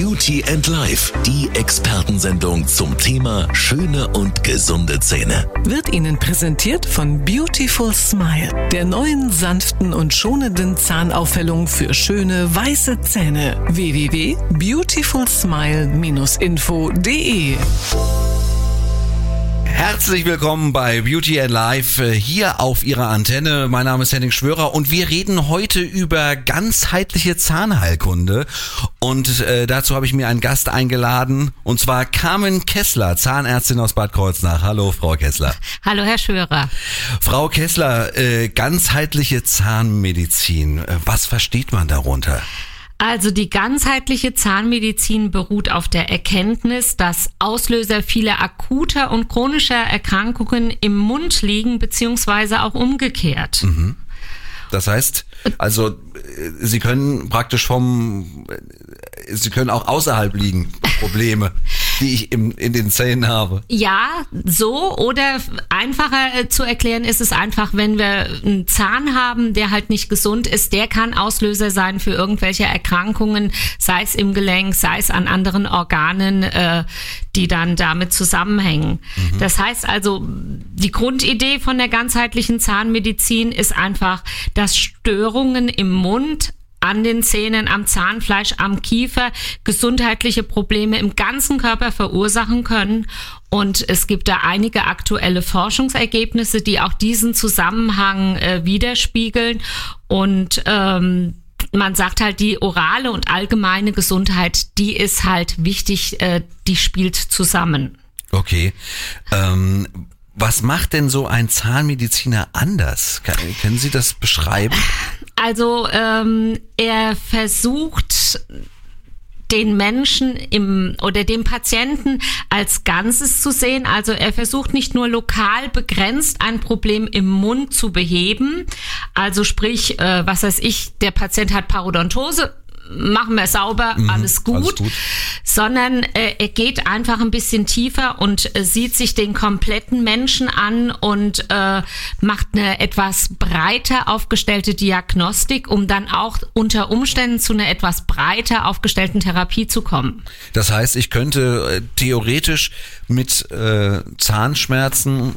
Beauty and Life, die Expertensendung zum Thema schöne und gesunde Zähne. Wird Ihnen präsentiert von Beautiful Smile, der neuen sanften und schonenden Zahnaufhellung für schöne weiße Zähne. www.beautifulsmile-info.de Herzlich willkommen bei Beauty and Life äh, hier auf Ihrer Antenne. Mein Name ist Henning Schwörer und wir reden heute über ganzheitliche Zahnheilkunde. Und äh, dazu habe ich mir einen Gast eingeladen und zwar Carmen Kessler, Zahnärztin aus Bad Kreuznach. Hallo, Frau Kessler. Hallo, Herr Schwörer. Frau Kessler, äh, ganzheitliche Zahnmedizin. Äh, was versteht man darunter? Also die ganzheitliche Zahnmedizin beruht auf der Erkenntnis, dass Auslöser vieler akuter und chronischer Erkrankungen im Mund liegen, beziehungsweise auch umgekehrt. Mhm. Das heißt, also Sie können praktisch vom, Sie können auch außerhalb liegen, Probleme die ich im, in den Zähnen habe. Ja, so oder einfacher äh, zu erklären ist es einfach, wenn wir einen Zahn haben, der halt nicht gesund ist, der kann Auslöser sein für irgendwelche Erkrankungen, sei es im Gelenk, sei es an anderen Organen, äh, die dann damit zusammenhängen. Mhm. Das heißt also, die Grundidee von der ganzheitlichen Zahnmedizin ist einfach, dass Störungen im Mund an den Zähnen, am Zahnfleisch, am Kiefer gesundheitliche Probleme im ganzen Körper verursachen können. Und es gibt da einige aktuelle Forschungsergebnisse, die auch diesen Zusammenhang äh, widerspiegeln. Und ähm, man sagt halt, die orale und allgemeine Gesundheit, die ist halt wichtig, äh, die spielt zusammen. Okay. Ähm was macht denn so ein Zahnmediziner anders? können Sie das beschreiben? Also ähm, er versucht den Menschen im oder dem Patienten als Ganzes zu sehen. Also er versucht nicht nur lokal begrenzt ein Problem im Mund zu beheben. Also sprich, äh, was weiß ich, der Patient hat Parodontose, machen wir sauber, mhm, alles, gut, alles, gut, sondern äh, er geht einfach ein bisschen tiefer und äh, sieht sich den kompletten Menschen an und äh, macht eine etwas breiter aufgestellte Diagnostik, um dann auch unter Umständen zu einer etwas breiter aufgestellten Therapie zu kommen. Das heißt, ich könnte äh, theoretisch mit äh, Zahnschmerzen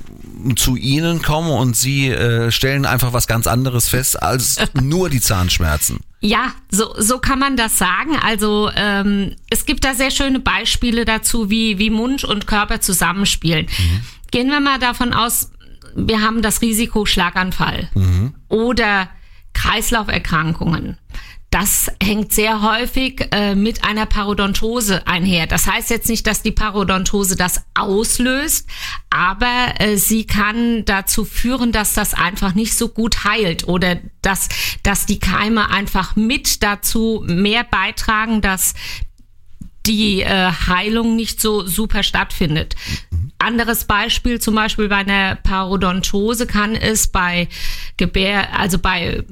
zu Ihnen kommen und Sie äh, stellen einfach was ganz anderes fest als nur die Zahnschmerzen. Ja, so, so kann man das sagen. Also ähm, es gibt da sehr schöne Beispiele dazu, wie, wie Mund und Körper zusammenspielen. Mhm. Gehen wir mal davon aus, wir haben das Risiko Schlaganfall mhm. oder Kreislauferkrankungen das hängt sehr häufig äh, mit einer Parodontose einher. Das heißt jetzt nicht, dass die Parodontose das auslöst, aber äh, sie kann dazu führen, dass das einfach nicht so gut heilt oder dass, dass die Keime einfach mit dazu mehr beitragen, dass die äh, Heilung nicht so super stattfindet. Anderes Beispiel, zum Beispiel bei einer Parodontose kann es bei Gebär, also bei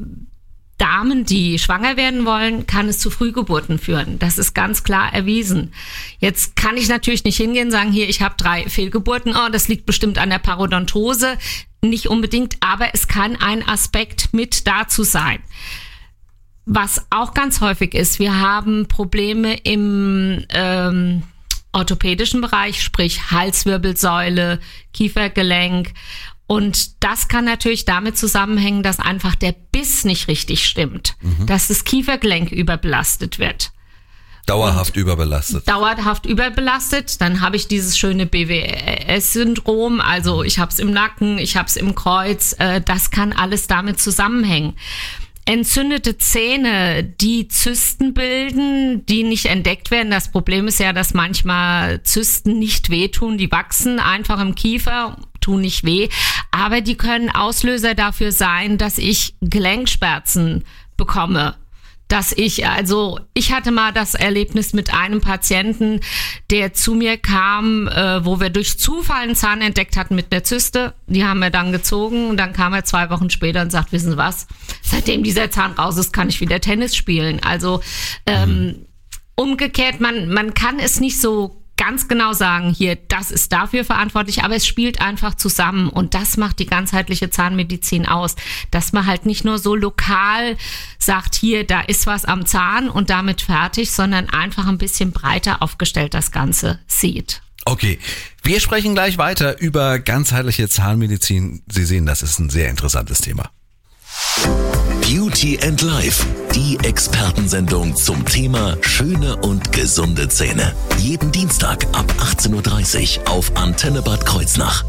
Damen, die schwanger werden wollen, kann es zu Frühgeburten führen. Das ist ganz klar erwiesen. Jetzt kann ich natürlich nicht hingehen und sagen, hier, ich habe drei Fehlgeburten, oh, das liegt bestimmt an der Parodontose. Nicht unbedingt, aber es kann ein Aspekt mit dazu sein. Was auch ganz häufig ist, wir haben Probleme im ähm, orthopädischen Bereich, sprich Halswirbelsäule, Kiefergelenk und das kann natürlich damit zusammenhängen, dass einfach der Biss nicht richtig stimmt, mhm. dass das Kiefergelenk überbelastet wird. Dauerhaft und überbelastet. Dauerhaft überbelastet. Dann habe ich dieses schöne BWS-Syndrom. Also ich habe es im Nacken, ich habe es im Kreuz. Äh, das kann alles damit zusammenhängen. Entzündete Zähne, die Zysten bilden, die nicht entdeckt werden. Das Problem ist ja, dass manchmal Zysten nicht wehtun. Die wachsen einfach im Kiefer tun nicht weh, aber die können Auslöser dafür sein, dass ich Gelenkschmerzen bekomme dass ich, also ich hatte mal das Erlebnis mit einem Patienten, der zu mir kam, äh, wo wir durch Zufall einen Zahn entdeckt hatten mit einer Zyste. Die haben wir dann gezogen und dann kam er zwei Wochen später und sagt, wissen Sie was, seitdem dieser Zahn raus ist, kann ich wieder Tennis spielen. Also ähm, mhm. umgekehrt, man, man kann es nicht so ganz genau sagen, hier, das ist dafür verantwortlich, aber es spielt einfach zusammen und das macht die ganzheitliche Zahnmedizin aus, dass man halt nicht nur so lokal sagt, hier, da ist was am Zahn und damit fertig, sondern einfach ein bisschen breiter aufgestellt das Ganze sieht. Okay, wir sprechen gleich weiter über ganzheitliche Zahnmedizin. Sie sehen, das ist ein sehr interessantes Thema. Beauty and Life, die Expertensendung zum Thema schöne und gesunde Zähne. Jeden Dienstag ab 18.30 Uhr auf Antenne Bad Kreuznach.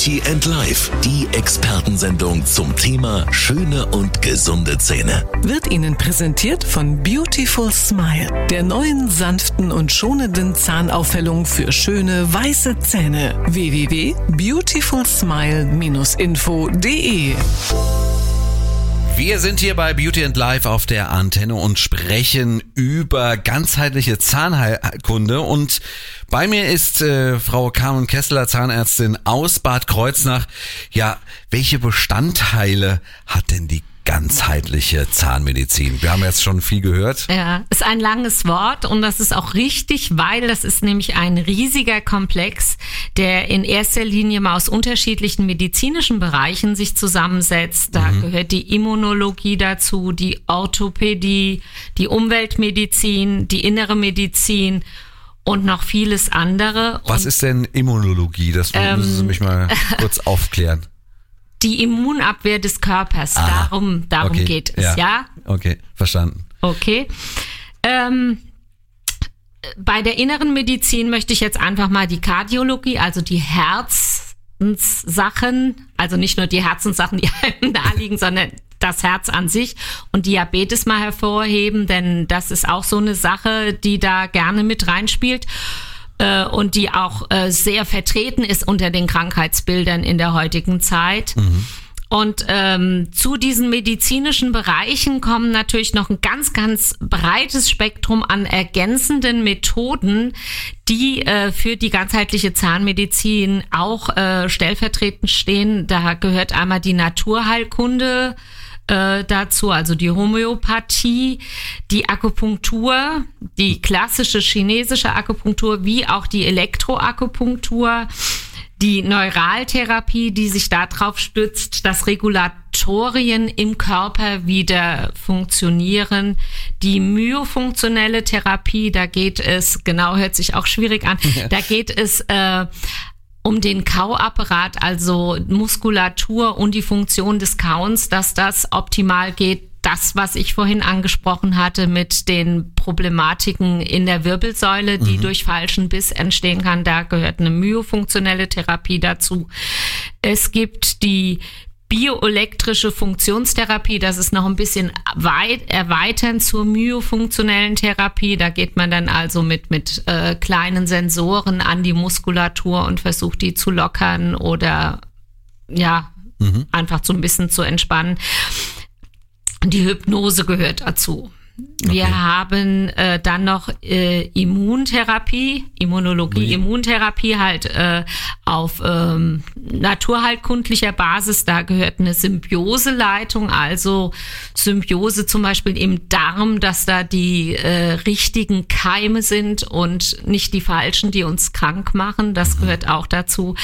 Beauty and Life, die Expertensendung zum Thema schöne und gesunde Zähne. Wird Ihnen präsentiert von Beautiful Smile, der neuen sanften und schonenden Zahnaufhellung für schöne weiße Zähne. www.beautifulsmile-info.de Wir sind hier bei Beauty and Life auf der Antenne und sprechen über ganzheitliche Zahnheilkunde und bei mir ist äh, Frau Carmen Kessler, Zahnärztin aus Bad Kreuznach. Ja, welche Bestandteile hat denn die ganzheitliche Zahnmedizin? Wir haben jetzt schon viel gehört. Ja, ist ein langes Wort und das ist auch richtig, weil das ist nämlich ein riesiger Komplex, der in erster Linie mal aus unterschiedlichen medizinischen Bereichen sich zusammensetzt. Da mhm. gehört die Immunologie dazu, die Orthopädie, die Umweltmedizin, die innere Medizin und noch vieles andere. Was und, ist denn Immunologie? Das ähm, müssen Sie mich mal kurz aufklären die Immunabwehr des Körpers. Ah, darum darum okay, geht es, ja. ja? Okay, verstanden. Okay. Ähm, bei der inneren Medizin möchte ich jetzt einfach mal die Kardiologie, also die Herzenssachen, also nicht nur die Herzenssachen, die einem da liegen, sondern das Herz an sich und Diabetes mal hervorheben, denn das ist auch so eine Sache, die da gerne mit reinspielt äh, und die auch äh, sehr vertreten ist unter den Krankheitsbildern in der heutigen Zeit. Mhm. Und ähm, zu diesen medizinischen Bereichen kommen natürlich noch ein ganz, ganz breites Spektrum an ergänzenden Methoden, die äh, für die ganzheitliche Zahnmedizin auch äh, stellvertretend stehen. Da gehört einmal die Naturheilkunde, äh, dazu, also die Homöopathie, die Akupunktur, die klassische chinesische Akupunktur wie auch die Elektroakupunktur, die Neuraltherapie, die sich darauf stützt, dass Regulatorien im Körper wieder funktionieren, die myofunktionelle Therapie, da geht es, genau hört sich auch schwierig an, da geht es äh, um den Kauapparat, also Muskulatur und die Funktion des Kauens, dass das optimal geht. Das, was ich vorhin angesprochen hatte mit den Problematiken in der Wirbelsäule, die mhm. durch falschen Biss entstehen kann, da gehört eine myofunktionelle Therapie dazu. Es gibt die bioelektrische Funktionstherapie, das ist noch ein bisschen weit erweitern zur myofunktionellen Therapie. Da geht man dann also mit, mit äh, kleinen Sensoren an die Muskulatur und versucht die zu lockern oder ja, mhm. einfach so ein bisschen zu entspannen. Die Hypnose gehört dazu. Wir okay. haben äh, dann noch äh, Immuntherapie, Immunologie, oui. Immuntherapie halt äh, auf ähm, naturheilkundlicher Basis. Da gehört eine Symbioseleitung, also Symbiose zum Beispiel im Darm, dass da die äh, richtigen Keime sind und nicht die falschen, die uns krank machen. Das mhm. gehört auch dazu.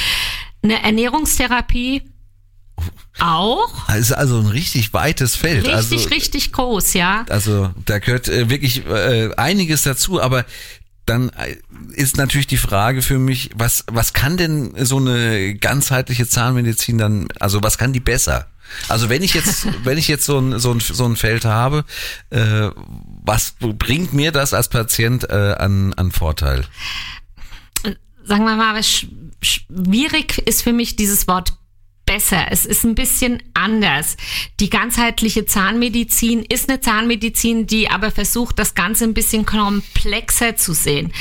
Eine Ernährungstherapie, auch. Ist also ein richtig weites Feld. Richtig, also, richtig groß, ja. Also da gehört äh, wirklich äh, einiges dazu, aber dann äh, ist natürlich die Frage für mich, was, was kann denn so eine ganzheitliche Zahnmedizin dann, also was kann die besser? Also wenn ich jetzt, wenn ich jetzt so ein, so ein, so ein Feld habe, äh, was bringt mir das als Patient äh, an, an Vorteil? Sagen wir mal, schwierig ist für mich dieses Wort besser. Es ist ein bisschen anders. Die ganzheitliche Zahnmedizin ist eine Zahnmedizin, die aber versucht, das Ganze ein bisschen komplexer zu sehen.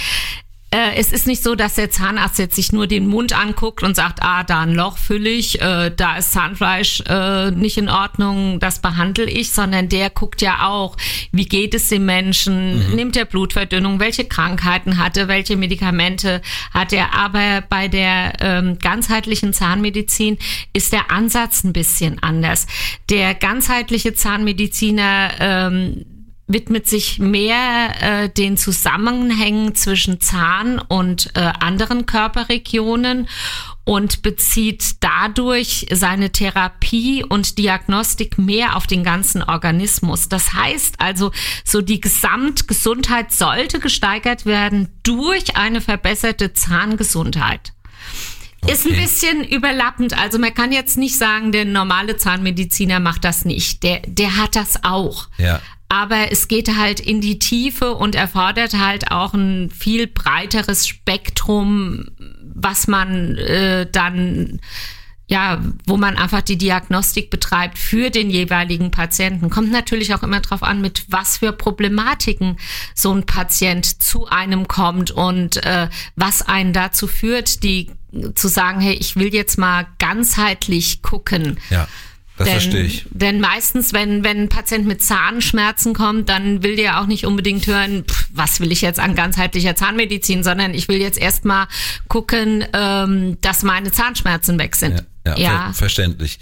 Äh, es ist nicht so, dass der Zahnarzt jetzt sich nur den Mund anguckt und sagt, ah, da ein Loch fülle ich, äh, da ist Zahnfleisch äh, nicht in Ordnung, das behandle ich, sondern der guckt ja auch, wie geht es dem Menschen, mhm. nimmt er Blutverdünnung, welche Krankheiten hat er, welche Medikamente hat er. Aber bei der ähm, ganzheitlichen Zahnmedizin ist der Ansatz ein bisschen anders. Der ganzheitliche Zahnmediziner ähm, widmet sich mehr äh, den Zusammenhängen zwischen Zahn und äh, anderen Körperregionen und bezieht dadurch seine Therapie und Diagnostik mehr auf den ganzen Organismus. Das heißt also, so die Gesamtgesundheit sollte gesteigert werden durch eine verbesserte Zahngesundheit. Okay. Ist ein bisschen überlappend. Also man kann jetzt nicht sagen, der normale Zahnmediziner macht das nicht. Der, der hat das auch. Ja aber es geht halt in die Tiefe und erfordert halt auch ein viel breiteres Spektrum, was man äh, dann ja, wo man einfach die Diagnostik betreibt für den jeweiligen Patienten. Kommt natürlich auch immer darauf an, mit was für Problematiken so ein Patient zu einem kommt und äh, was einen dazu führt, die zu sagen, hey, ich will jetzt mal ganzheitlich gucken. Ja. Das denn, verstehe ich. Denn meistens, wenn, wenn ein Patient mit Zahnschmerzen kommt, dann will der auch nicht unbedingt hören, pff, was will ich jetzt an ganzheitlicher Zahnmedizin, sondern ich will jetzt erstmal gucken, ähm, dass meine Zahnschmerzen weg sind. Ja, ja, ja. Ver verständlich.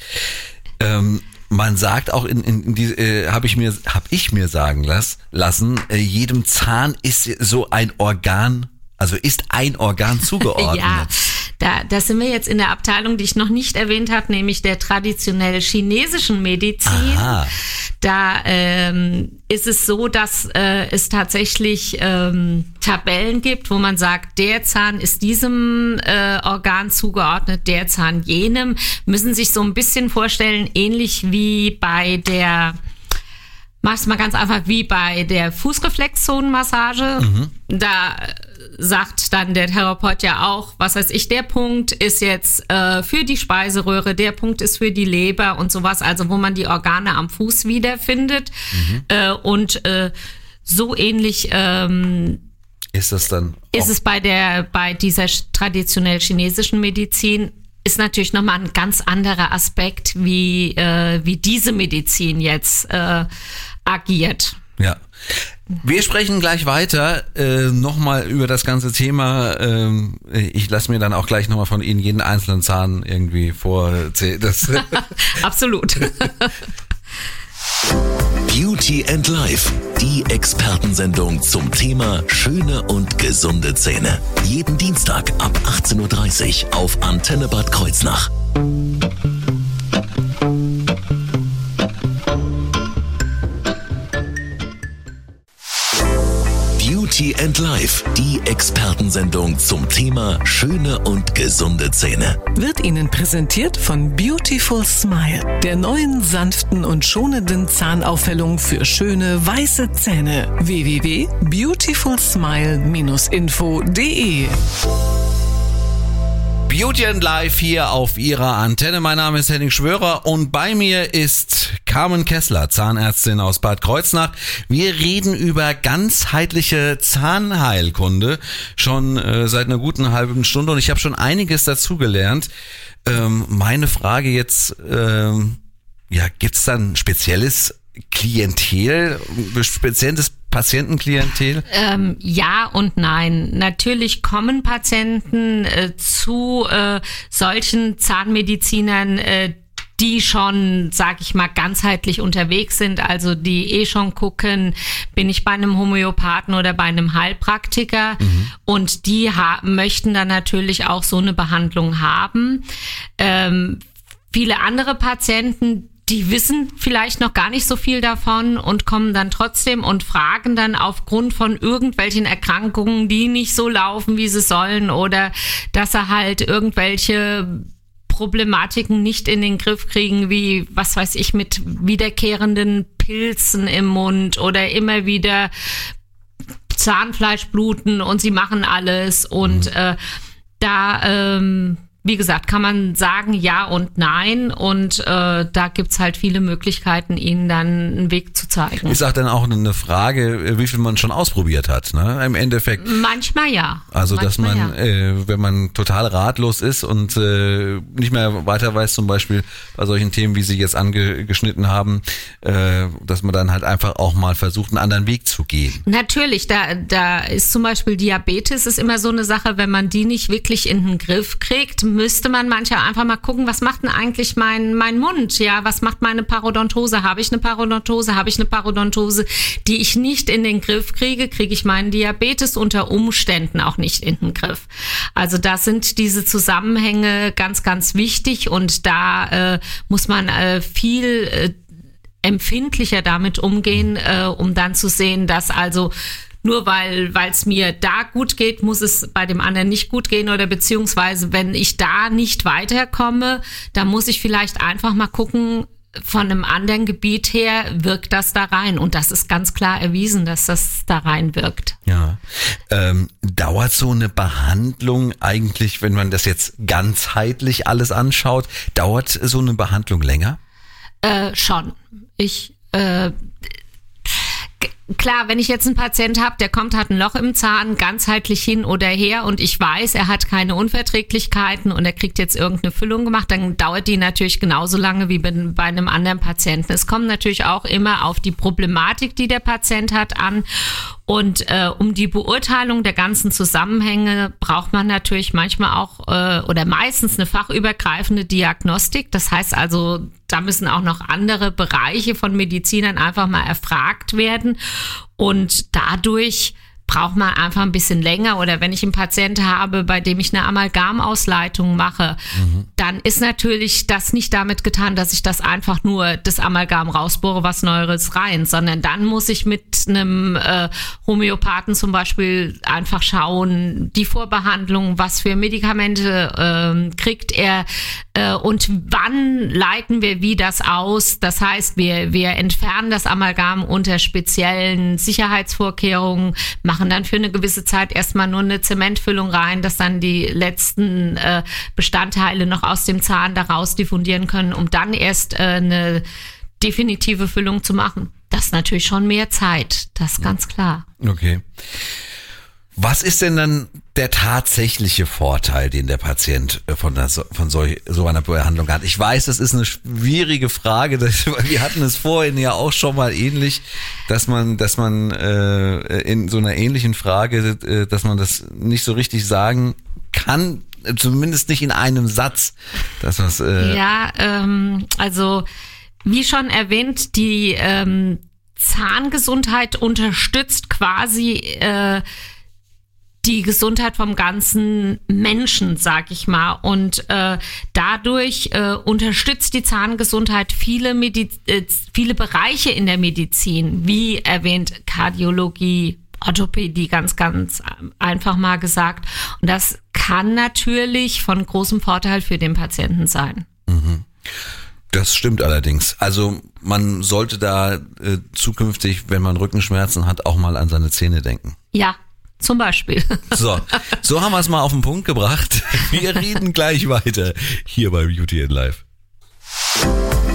Ähm, man sagt auch in, in, in diese äh, habe ich mir habe ich mir sagen las, lassen, äh, jedem Zahn ist so ein Organ, also ist ein Organ zugeordnet. ja. Da, da sind wir jetzt in der Abteilung, die ich noch nicht erwähnt habe, nämlich der traditionell chinesischen Medizin. Aha. Da ähm, ist es so, dass äh, es tatsächlich ähm, Tabellen gibt, wo man sagt, der Zahn ist diesem äh, Organ zugeordnet, der Zahn jenem. Müssen sich so ein bisschen vorstellen, ähnlich wie bei der mach's mal ganz einfach wie bei der Fußreflexzonenmassage. Mhm. Da sagt dann der Therapeut ja auch, was weiß ich, der Punkt ist jetzt äh, für die Speiseröhre, der Punkt ist für die Leber und sowas, also wo man die Organe am Fuß wiederfindet. Mhm. Äh, und äh, so ähnlich ähm, ist das dann? Ist es bei der bei dieser traditionell chinesischen Medizin ist natürlich nochmal ein ganz anderer Aspekt, wie, äh, wie diese Medizin jetzt äh, agiert. Ja. Wir sprechen gleich weiter äh, nochmal über das ganze Thema. Ähm, ich lasse mir dann auch gleich nochmal von Ihnen jeden einzelnen Zahn irgendwie vorzählen. Absolut. Beauty and Life, die Expertensendung zum Thema schöne und gesunde Zähne. Jeden Dienstag ab 18.30 Uhr auf Antenne Bad Kreuznach. Beauty and Life, die Expertensendung zum Thema schöne und gesunde Zähne. Wird Ihnen präsentiert von Beautiful Smile, der neuen sanften und schonenden Zahnaufhellung für schöne weiße Zähne. www.beautifulsmile-info.de Beauty and Life hier auf Ihrer Antenne. Mein Name ist Henning Schwörer und bei mir ist Carmen Kessler, Zahnärztin aus Bad Kreuznach. Wir reden über ganzheitliche Zahnheilkunde schon äh, seit einer guten halben Stunde und ich habe schon einiges dazugelernt. Ähm, meine Frage jetzt, ähm, ja, gibt's dann spezielles Klientel, spezielles Patientenklientel? Ähm, ja und nein. Natürlich kommen Patienten äh, zu äh, solchen Zahnmedizinern, äh, die schon, sag ich mal, ganzheitlich unterwegs sind, also die eh schon gucken, bin ich bei einem Homöopathen oder bei einem Heilpraktiker mhm. und die möchten dann natürlich auch so eine Behandlung haben. Ähm, viele andere Patienten, die wissen vielleicht noch gar nicht so viel davon und kommen dann trotzdem und fragen dann aufgrund von irgendwelchen Erkrankungen, die nicht so laufen, wie sie sollen oder dass er halt irgendwelche Problematiken nicht in den Griff kriegen, wie, was weiß ich, mit wiederkehrenden Pilzen im Mund oder immer wieder Zahnfleischbluten und sie machen alles und mhm. äh, da ähm, wie gesagt, kann man sagen ja und nein und äh, da gibt's halt viele Möglichkeiten, ihnen dann einen Weg zu zeigen. Ist auch dann auch eine Frage, wie viel man schon ausprobiert hat, ne? Im Endeffekt. Manchmal ja. Also dass Manchmal man, äh, wenn man total ratlos ist und äh, nicht mehr weiter weiß, zum Beispiel bei solchen Themen, wie Sie jetzt angeschnitten haben, äh, dass man dann halt einfach auch mal versucht, einen anderen Weg zu gehen. Natürlich, da, da ist zum Beispiel Diabetes ist immer so eine Sache, wenn man die nicht wirklich in den Griff kriegt, müsste man manchmal einfach mal gucken, was macht denn eigentlich mein, mein Mund? Ja, was macht meine Parodontose? Habe ich eine Parodontose? Habe ich eine Parodontose, die ich nicht in den Griff kriege? Kriege ich meinen Diabetes unter Umständen auch nicht in den Griff? Also da sind diese Zusammenhänge ganz, ganz wichtig und da äh, muss man äh, viel äh, empfindlicher damit umgehen, äh, um dann zu sehen, dass also nur weil es mir da gut geht, muss es bei dem anderen nicht gut gehen oder beziehungsweise wenn ich da nicht weiterkomme, dann muss ich vielleicht einfach mal gucken, von einem anderen Gebiet her wirkt das da rein und das ist ganz klar erwiesen, dass das da rein wirkt. Ja. Ähm, dauert so eine Behandlung eigentlich, wenn man das jetzt ganzheitlich alles anschaut, dauert so eine Behandlung länger? Äh, schon. Ich äh, klar, wenn ich jetzt einen Patient habe, der kommt, hat ein Loch im Zahn, ganzheitlich hin oder her und ich weiß, er hat keine Unverträglichkeiten und er kriegt jetzt irgendeine Füllung gemacht, dann dauert die natürlich genauso lange wie bei, bei einem anderen Patienten. Es kommt natürlich auch immer auf die Problematik, die der Patient hat, an und äh, um die Beurteilung der ganzen Zusammenhänge braucht man natürlich manchmal auch äh, oder meistens eine fachübergreifende Diagnostik. Das heißt also, da müssen auch noch andere Bereiche von Medizinern einfach mal erfragt werden. Und dadurch braucht man einfach ein bisschen länger oder wenn ich einen Patient habe, bei dem ich eine Amalgamausleitung mache, mhm. dann ist natürlich das nicht damit getan, dass ich das einfach nur das Amalgam rausbohre, was Neues rein, sondern dann muss ich mit einem äh, Homöopathen zum Beispiel einfach schauen, die Vorbehandlung, was für Medikamente äh, kriegt er äh, und wann leiten wir wie das aus. Das heißt, wir, wir entfernen das Amalgam unter speziellen Sicherheitsvorkehrungen, machen dann für eine gewisse Zeit erstmal nur eine Zementfüllung rein, dass dann die letzten äh, Bestandteile noch aus dem Zahn daraus diffundieren können, um dann erst äh, eine definitive Füllung zu machen. Das ist natürlich schon mehr Zeit, das ist ganz klar. Okay. Was ist denn dann der tatsächliche Vorteil, den der Patient äh, von, der, von so, so einer Behandlung hat? Ich weiß, das ist eine schwierige Frage. Das, wir hatten es vorhin ja auch schon mal ähnlich, dass man, dass man äh, in so einer ähnlichen Frage, äh, dass man das nicht so richtig sagen kann, zumindest nicht in einem Satz. Dass was, äh ja, ähm, also wie schon erwähnt, die ähm, Zahngesundheit unterstützt quasi äh, die Gesundheit vom ganzen Menschen, sag ich mal. Und äh, dadurch äh, unterstützt die Zahngesundheit viele, Mediz äh, viele Bereiche in der Medizin, wie erwähnt Kardiologie, Orthopädie, ganz, ganz einfach mal gesagt. Und das kann natürlich von großem Vorteil für den Patienten sein. Mhm. Das stimmt allerdings. Also man sollte da äh, zukünftig, wenn man Rückenschmerzen hat, auch mal an seine Zähne denken. Ja, zum Beispiel. So, so haben wir es mal auf den Punkt gebracht. Wir reden gleich weiter hier bei Beauty and Life.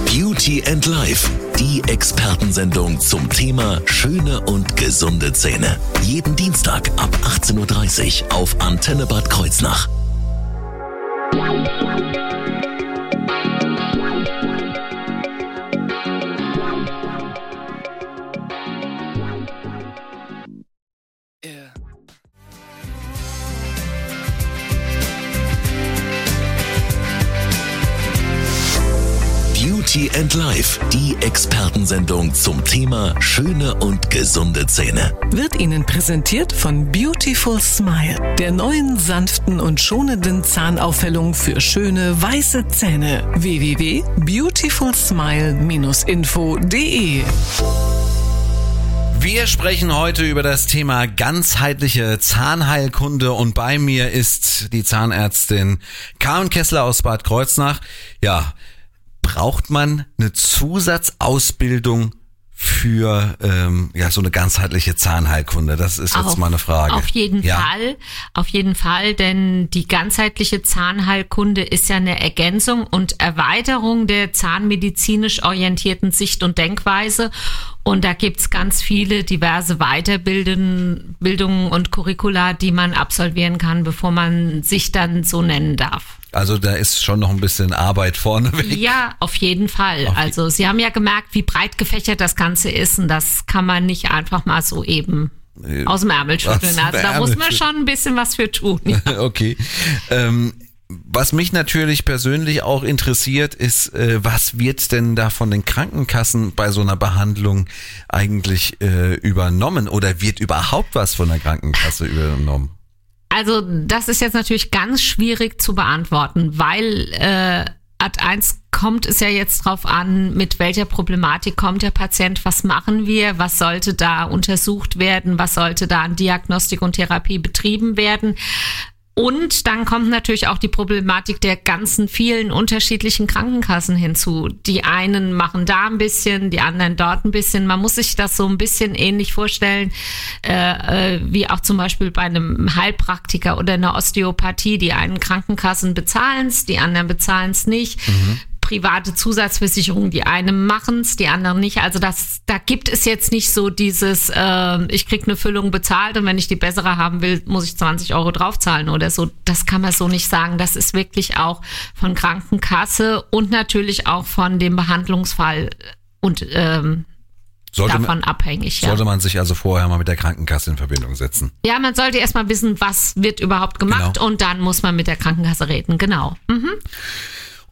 Beauty and Life, die Expertensendung zum Thema schöne und gesunde Zähne. Jeden Dienstag ab 18.30 Uhr auf Antenne Bad Kreuznach. Beauty and Life, die Expertensendung zum Thema schöne und gesunde Zähne. Wird Ihnen präsentiert von Beautiful Smile, der neuen sanften und schonenden Zahnaufhellung für schöne weiße Zähne. www.beautifulsmile-info.de wir sprechen heute über das Thema ganzheitliche Zahnheilkunde und bei mir ist die Zahnärztin Karen Kessler aus Bad Kreuznach. Ja, braucht man eine Zusatzausbildung für ähm, ja so eine ganzheitliche Zahnheilkunde? Das ist jetzt Auf- mal eine Frage. Auf jeden ja. Fall, auf jeden Fall, denn die ganzheitliche Zahnheilkunde ist ja eine Ergänzung und Erweiterung der zahnmedizinisch orientierten Sicht und Denkweise. Und da gibt's ganz viele diverse Weiterbildungen Bildungen und Curricula, die man absolvieren kann, bevor man sich dann so nennen darf. Also da ist schon noch ein bisschen Arbeit vorneweg. Ja, auf jeden Fall. Also Sie haben ja gemerkt, wie breit gefächert das Ganze ist und das kann man nicht einfach mal so eben aus dem Ärmel schütteln. Also da Ärmel muss man schon ein bisschen was für tun. Ja. Okay. Ähm, was mich natürlich persönlich auch interessiert, ist, äh, was wird denn da von den Krankenkassen bei so einer Behandlung eigentlich äh, übernommen oder wird überhaupt was von der Krankenkasse übernommen? Also das ist jetzt natürlich ganz schwierig zu beantworten, weil äh, Ad 1 kommt es ja jetzt drauf an, mit welcher Problematik kommt der Patient, was machen wir, was sollte da untersucht werden, was sollte da an Diagnostik und Therapie betrieben werden. Und dann kommt natürlich auch die Problematik der ganzen vielen unterschiedlichen Krankenkassen hinzu. Die einen machen da ein bisschen, die anderen dort ein bisschen. Man muss sich das so ein bisschen ähnlich vorstellen, äh, äh, wie auch zum Beispiel bei einem Heilpraktiker oder einer Osteopathie. Die einen Krankenkassen bezahlen es, die anderen bezahlen es nicht. Private Zusatzversicherungen, die einen machen's, die anderen nicht. Also das, da gibt es jetzt nicht so dieses, äh, ich krieg eine Füllung bezahlt und wenn ich die bessere haben will, muss ich 20 Euro draufzahlen oder so. Das kann man so nicht sagen. Das ist wirklich auch von Krankenkasse und natürlich auch von dem Behandlungsfall und ähm, Sollte, davon man, abhängig. Ja. sollte man sich also vorher mal mit der Krankenkasse in Verbindung setzen? ja, man sollte erstmal wissen, was wird überhaupt gemacht Genau. und dann muss man mit der Krankenkasse reden. Genau. Mhm.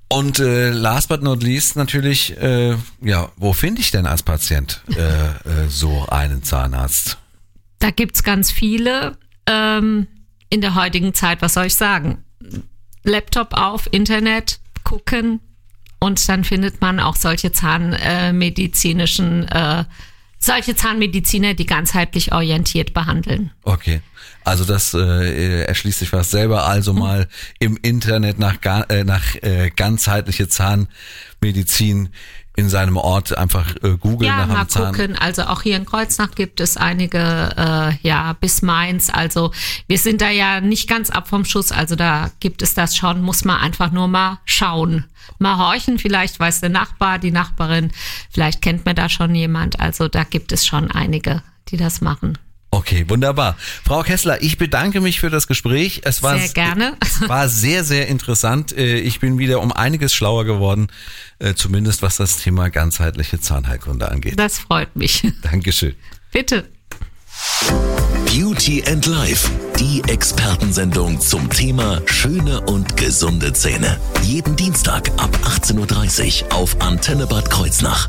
Und äh, last but not least natürlich, äh, ja, wo finde ich denn als Patient äh, äh, so einen Zahnarzt? Da gibt's ganz viele ähm, in der heutigen Zeit. Was soll ich sagen? Laptop auf, Internet, gucken und dann findet man auch solche zahnmedizinischen, äh, solche Zahnmediziner, die ganzheitlich orientiert behandeln. Okay. Also das äh, erschließt sich fast selber. Also Mhm. mal im Internet nach, äh, nach äh, ganzheitliche Zahnmedizin in seinem Ort einfach äh, googeln Ja, nach mal Zahn. gucken. Also auch hier in Kreuznach gibt es einige, äh, ja, bis Mainz. Also wir sind da ja nicht ganz ab vom Schuss. Also da gibt es das schon, muss man einfach nur mal schauen. Mal horchen, vielleicht weiß der Nachbar, die Nachbarin, vielleicht kennt man da schon jemand. Also da gibt es schon einige, die das machen. Okay, wunderbar. Frau Kessler, ich bedanke mich für das Gespräch. Es war Sehr gerne. Es war sehr, sehr interessant. Äh, Ich bin wieder um einiges schlauer geworden, äh, zumindest was das Thema ganzheitliche Zahnheilkunde angeht. Das freut mich. Dankeschön. Bitte. Beauty and Life, die Expertensendung zum Thema schöne und gesunde Zähne. Jeden Dienstag ab 18.30 Uhr auf Antenne Bad Kreuznach.